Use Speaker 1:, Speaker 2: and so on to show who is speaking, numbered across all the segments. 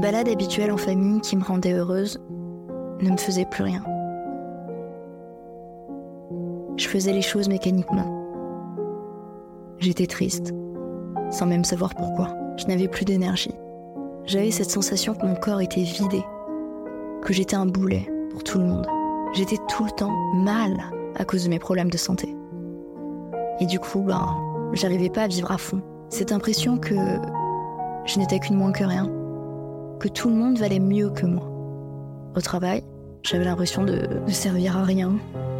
Speaker 1: balade habituelle en famille qui me rendait heureuse ne me faisait plus rien. Je faisais les choses mécaniquement. J'étais triste, sans même savoir pourquoi. Je n'avais plus d'énergie. J'avais cette sensation que mon corps était vidé, que j'étais un boulet pour tout le monde. J'étais tout le temps mal à cause de mes problèmes de santé. Et du coup, ben, j'arrivais pas à vivre à fond. Cette impression que je n'étais qu'une moins que rien, que tout le monde valait mieux que moi. Au travail, j'avais l'impression de ne servir à rien,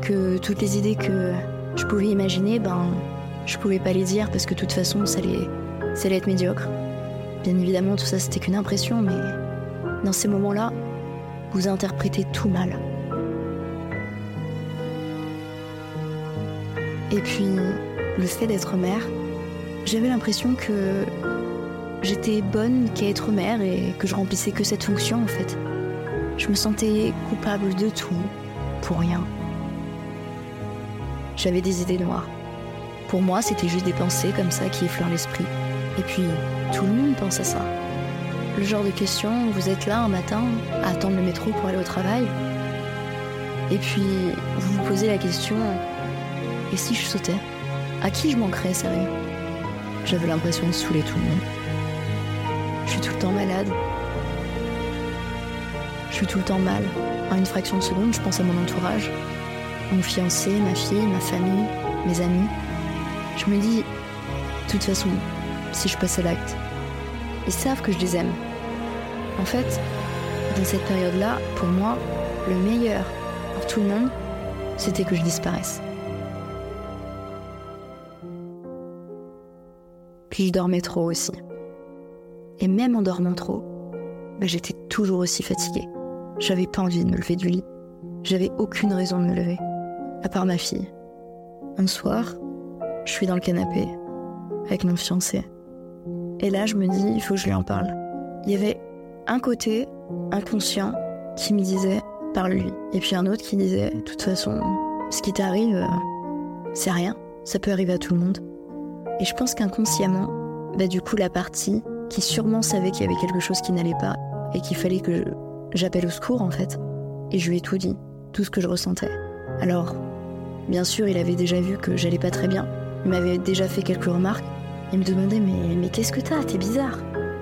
Speaker 1: que toutes les idées que je pouvais imaginer, ben, je pouvais pas les dire parce que de toute façon, ça allait, ça allait être médiocre. Bien évidemment, tout ça, c'était qu'une impression, mais dans ces moments-là, vous interprétez tout mal. Et puis, le fait d'être mère, j'avais l'impression que j'étais bonne qu'à être mère et que je remplissais que cette fonction en fait. Je me sentais coupable de tout, pour rien. J'avais des idées noires. Pour moi, c'était juste des pensées comme ça qui effleurent l'esprit. Et puis, tout le monde pense à ça. Le genre de question, vous êtes là un matin à attendre le métro pour aller au travail, et puis vous vous posez la question, et si je sautais? À qui je manquerais, sérieux J'avais l'impression de saouler tout le monde. Je suis tout le temps malade. Je suis tout le temps mal. En une fraction de seconde, je pense à mon entourage. Mon fiancé, ma fille, ma famille, mes amis. Je me dis, de toute façon, si je passais l'acte, ils savent que je les aime. En fait, dans cette période-là, pour moi, le meilleur pour tout le monde, c'était que je disparaisse. Puis je dormais trop aussi. Et même en dormant trop, bah, j'étais toujours aussi fatiguée. J'avais pas envie de me lever du lit. J'avais aucune raison de me lever, à part ma fille. Un soir, je suis dans le canapé avec mon fiancé. Et là, je me dis, il faut que je lui en parle. Il y avait un côté inconscient qui me disait, parle-lui. Et puis un autre qui disait, de toute façon, ce qui t'arrive, euh, c'est rien. Ça peut arriver à tout le monde. Et je pense qu'inconsciemment, bah du coup la partie qui sûrement savait qu'il y avait quelque chose qui n'allait pas et qu'il fallait que j'appelle au secours en fait. Et je lui ai tout dit, tout ce que je ressentais. Alors, bien sûr, il avait déjà vu que j'allais pas très bien. Il m'avait déjà fait quelques remarques. Il me demandait mais, mais qu'est-ce que t'as? T'es bizarre.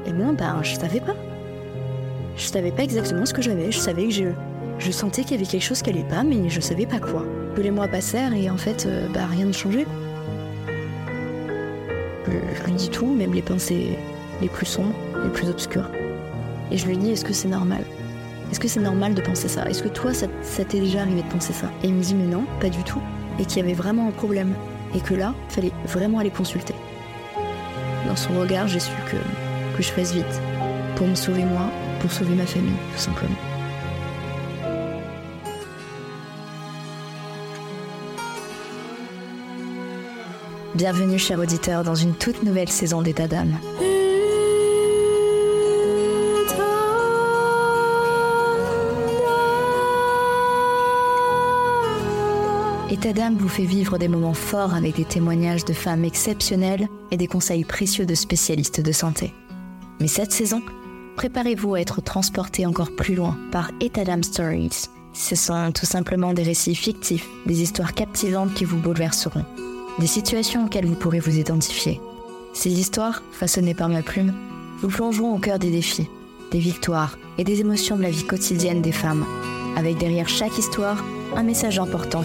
Speaker 1: Et moi, ben, je savais pas. Je savais pas exactement ce que j'avais. Je savais que je, je sentais qu'il y avait quelque chose qui allait pas, mais je savais pas quoi. Que les mois passèrent et en fait, bah, rien ne changeait. Je, lui dis tout, même les pensées les plus sombres, les plus obscures. Et je lui dis, est-ce que c'est normal? Est-ce que c'est normal de penser ça? Est-ce que toi, ça, t'est déjà arrivé de penser ça? Et il me dit, mais non, pas du tout. Et qu'il y avait vraiment un problème. Et que là, fallait vraiment aller consulter. Dans son regard, j'ai su que, que je fasse vite. Pour me sauver moi, pour sauver ma famille, tout simplement. Bienvenue, cher auditeur, dans une toute nouvelle saison d'État d'âme. État vous fait vivre des moments forts avec des témoignages de femmes exceptionnelles et des conseils précieux de spécialistes de santé. Mais cette saison, préparez-vous à être transporté encore plus loin par État Stories. Ce sont tout simplement des récits fictifs, des histoires captivantes qui vous bouleverseront des situations auxquelles vous pourrez vous identifier. Ces histoires, façonnées par ma plume, vous plongeront au cœur des défis, des victoires et des émotions de la vie quotidienne des femmes, avec derrière chaque histoire un message important.